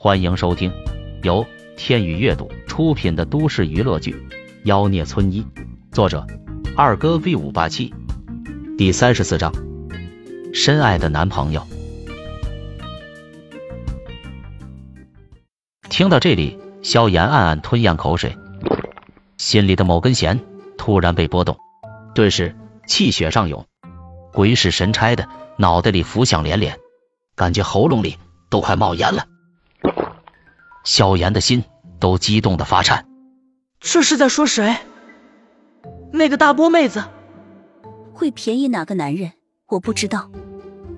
欢迎收听由天宇阅读出品的都市娱乐剧《妖孽村医》，作者二哥 V 五八七，第三十四章，深爱的男朋友。听到这里，萧炎暗暗吞咽口水，心里的某根弦突然被拨动，顿时气血上涌，鬼使神差的脑袋里浮想连连，感觉喉咙里都快冒烟了。萧炎的心都激动的发颤。这是在说谁？那个大波妹子会便宜哪个男人？我不知道。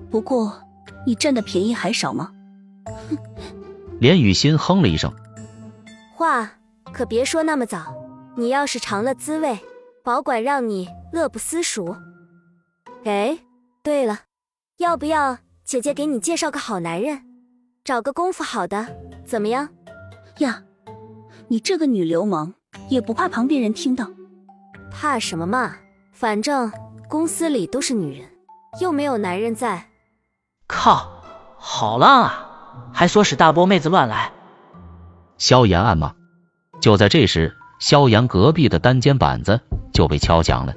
不过你占的便宜还少吗？哼！连雨欣哼了一声，话可别说那么早。你要是尝了滋味，保管让你乐不思蜀。哎，对了，要不要姐姐给你介绍个好男人，找个功夫好的，怎么样？呀，你这个女流氓也不怕旁边人听到？怕什么嘛？反正公司里都是女人，又没有男人在。靠，好浪啊！还唆使大波妹子乱来，萧炎暗骂。就在这时，萧炎隔壁的单间板子就被敲响了。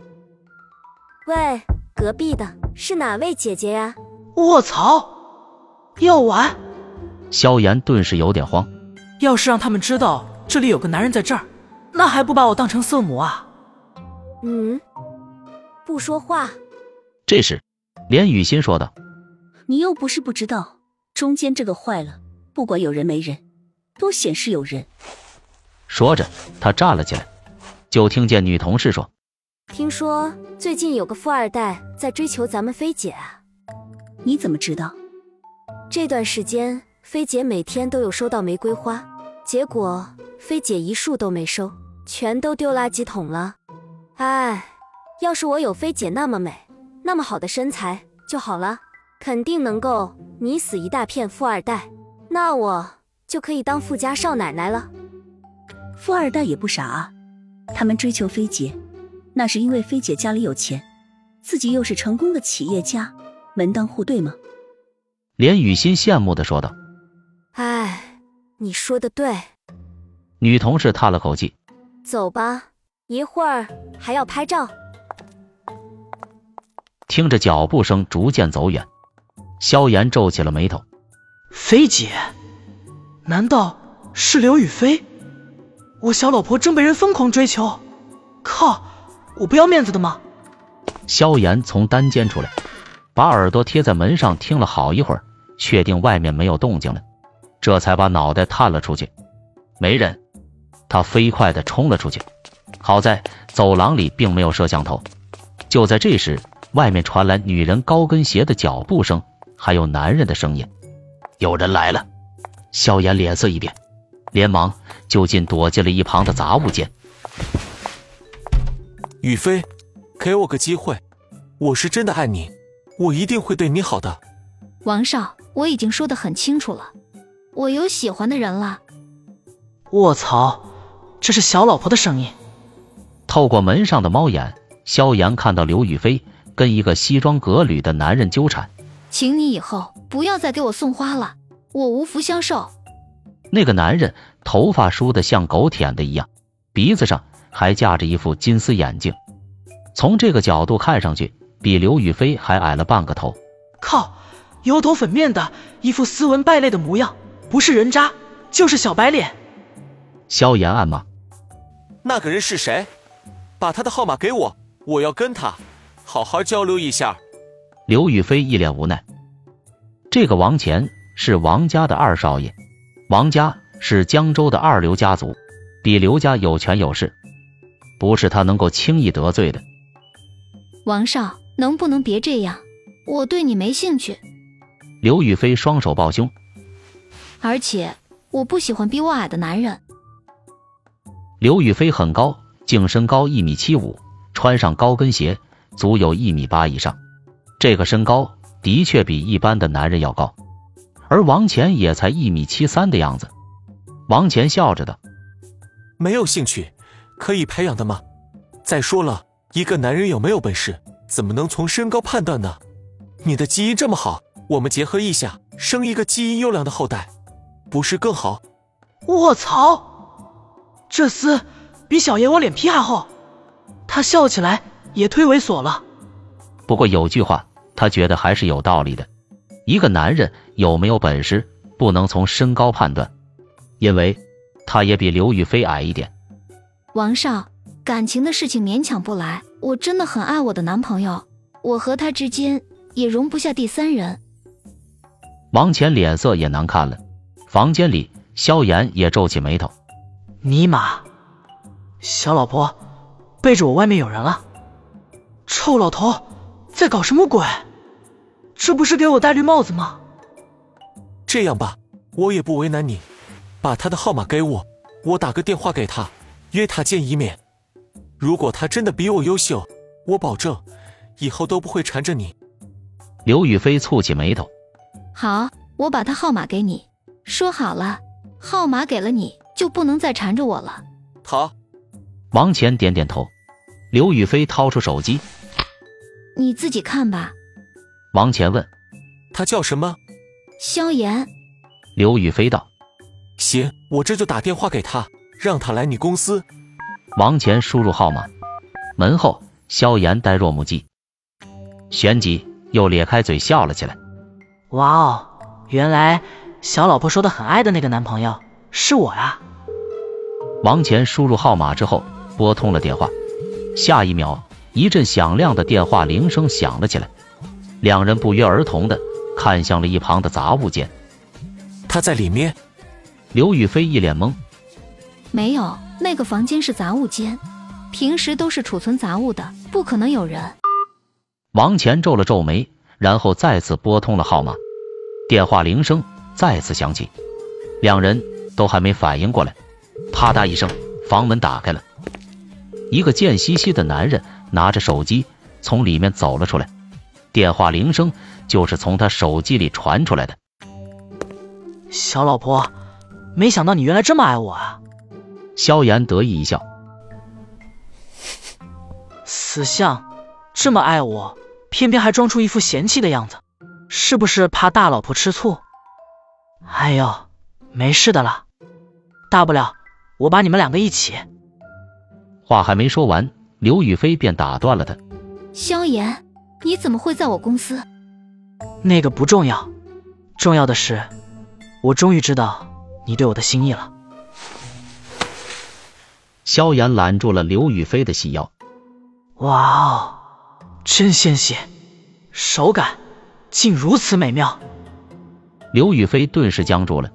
喂，隔壁的是哪位姐姐呀？卧槽，要玩！萧炎顿时有点慌。要是让他们知道这里有个男人在这儿，那还不把我当成色魔啊？嗯，不说话。这时，连雨欣说道：“你又不是不知道。”中间这个坏了，不管有人没人，都显示有人。说着，他站了起来，就听见女同事说：“听说最近有个富二代在追求咱们菲姐啊？你怎么知道？这段时间菲姐每天都有收到玫瑰花，结果菲姐一束都没收，全都丢垃圾桶了。哎，要是我有菲姐那么美、那么好的身材就好了。”肯定能够迷死一大片富二代，那我就可以当富家少奶奶了。富二代也不傻啊，他们追求菲姐，那是因为菲姐家里有钱，自己又是成功的企业家，门当户对吗？连雨欣羡慕的说道。哎，你说的对。女同事叹了口气。走吧，一会儿还要拍照。听着脚步声逐渐走远。萧炎皱起了眉头，菲姐，难道是刘雨菲？我小老婆正被人疯狂追求，靠，我不要面子的吗？萧炎从单间出来，把耳朵贴在门上听了好一会儿，确定外面没有动静了，这才把脑袋探了出去，没人，他飞快的冲了出去，好在走廊里并没有摄像头。就在这时，外面传来女人高跟鞋的脚步声。还有男人的声音，有人来了。萧炎脸色一变，连忙就近躲进了一旁的杂物间。雨飞，给我个机会，我是真的爱你，我一定会对你好的。王少，我已经说的很清楚了，我有喜欢的人了。卧槽，这是小老婆的声音。透过门上的猫眼，萧炎看到刘雨菲跟一个西装革履的男人纠缠。请你以后不要再给我送花了，我无福消受。那个男人头发梳得像狗舔的一样，鼻子上还架着一副金丝眼镜，从这个角度看上去比刘雨菲还矮了半个头。靠，油头粉面的一副斯文败类的模样，不是人渣就是小白脸。萧炎暗骂：“那个人是谁？把他的号码给我，我要跟他好好交流一下。”刘雨菲一脸无奈，这个王乾是王家的二少爷，王家是江州的二流家族，比刘家有权有势，不是他能够轻易得罪的。王少，能不能别这样？我对你没兴趣。刘雨菲双手抱胸，而且我不喜欢比我矮的男人。刘雨菲很高，净身高一米七五，穿上高跟鞋，足有一米八以上。这个身高的确比一般的男人要高，而王乾也才一米七三的样子。王乾笑着的：“没有兴趣，可以培养的吗？再说了，一个男人有没有本事，怎么能从身高判断呢？你的基因这么好，我们结合一下，生一个基因优良的后代，不是更好？卧槽，这厮比小爷我脸皮还厚，他笑起来也忒猥琐了。不过有句话，他觉得还是有道理的：一个男人有没有本事，不能从身高判断，因为他也比刘雨菲矮一点。王少，感情的事情勉强不来，我真的很爱我的男朋友，我和他之间也容不下第三人。王乾脸色也难看了，房间里，萧炎也皱起眉头。尼玛，小老婆，背着我外面有人了！臭老头，在搞什么鬼？这不是给我戴绿帽子吗？这样吧，我也不为难你，把他的号码给我，我打个电话给他，约他见一面。如果他真的比我优秀，我保证以后都不会缠着你。刘雨菲蹙起眉头。好，我把他号码给你。说好了，号码给了你就不能再缠着我了。好。王乾点点头。刘雨菲掏出手机，你自己看吧。王乾问：“他叫什么？”萧炎。刘雨菲道：“行，我这就打电话给他，让他来你公司。”王乾输入号码，门后，萧炎呆若木鸡，旋即又咧开嘴笑了起来。哇哦，原来小老婆说的很爱的那个男朋友是我呀！王乾输入号码之后，拨通了电话。下一秒，一阵响亮的电话铃声响了起来。两人不约而同的看向了一旁的杂物间。他在里面。刘雨菲一脸懵。没有，那个房间是杂物间，平时都是储存杂物的，不可能有人。王乾皱了皱眉，然后再次拨通了号码。电话铃声再次响起，两人都还没反应过来，啪嗒一声，房门打开了。一个贱兮兮的男人拿着手机从里面走了出来，电话铃声就是从他手机里传出来的。小老婆，没想到你原来这么爱我啊！萧炎得意一笑，死相，这么爱我，偏偏还装出一副嫌弃的样子，是不是怕大老婆吃醋？哎呦，没事的啦，大不了我把你们两个一起。话还没说完，刘雨菲便打断了他。萧炎，你怎么会在我公司？那个不重要，重要的是，我终于知道你对我的心意了。萧炎揽住了刘雨菲的细腰。哇哦，真纤细，手感竟如此美妙。刘雨菲顿时僵住了，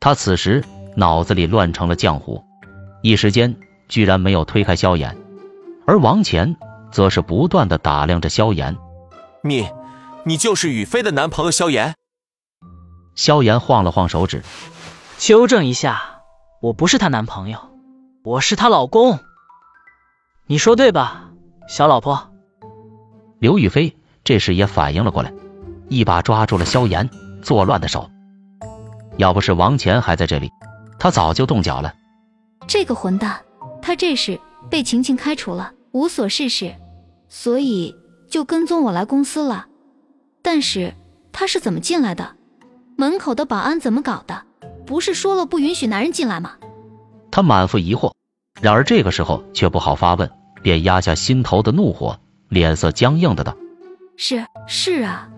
她此时脑子里乱成了浆糊，一时间。居然没有推开萧炎，而王乾则是不断的打量着萧炎。你，你就是雨飞的男朋友萧炎？萧炎晃了晃手指，纠正一下，我不是她男朋友，我是她老公。你说对吧，小老婆？刘雨菲这时也反应了过来，一把抓住了萧炎作乱的手。要不是王乾还在这里，他早就动脚了。这个混蛋！他这是被晴晴开除了，无所事事，所以就跟踪我来公司了。但是他是怎么进来的？门口的保安怎么搞的？不是说了不允许男人进来吗？他满腹疑惑，然而这个时候却不好发问，便压下心头的怒火，脸色僵硬的道：“是是啊，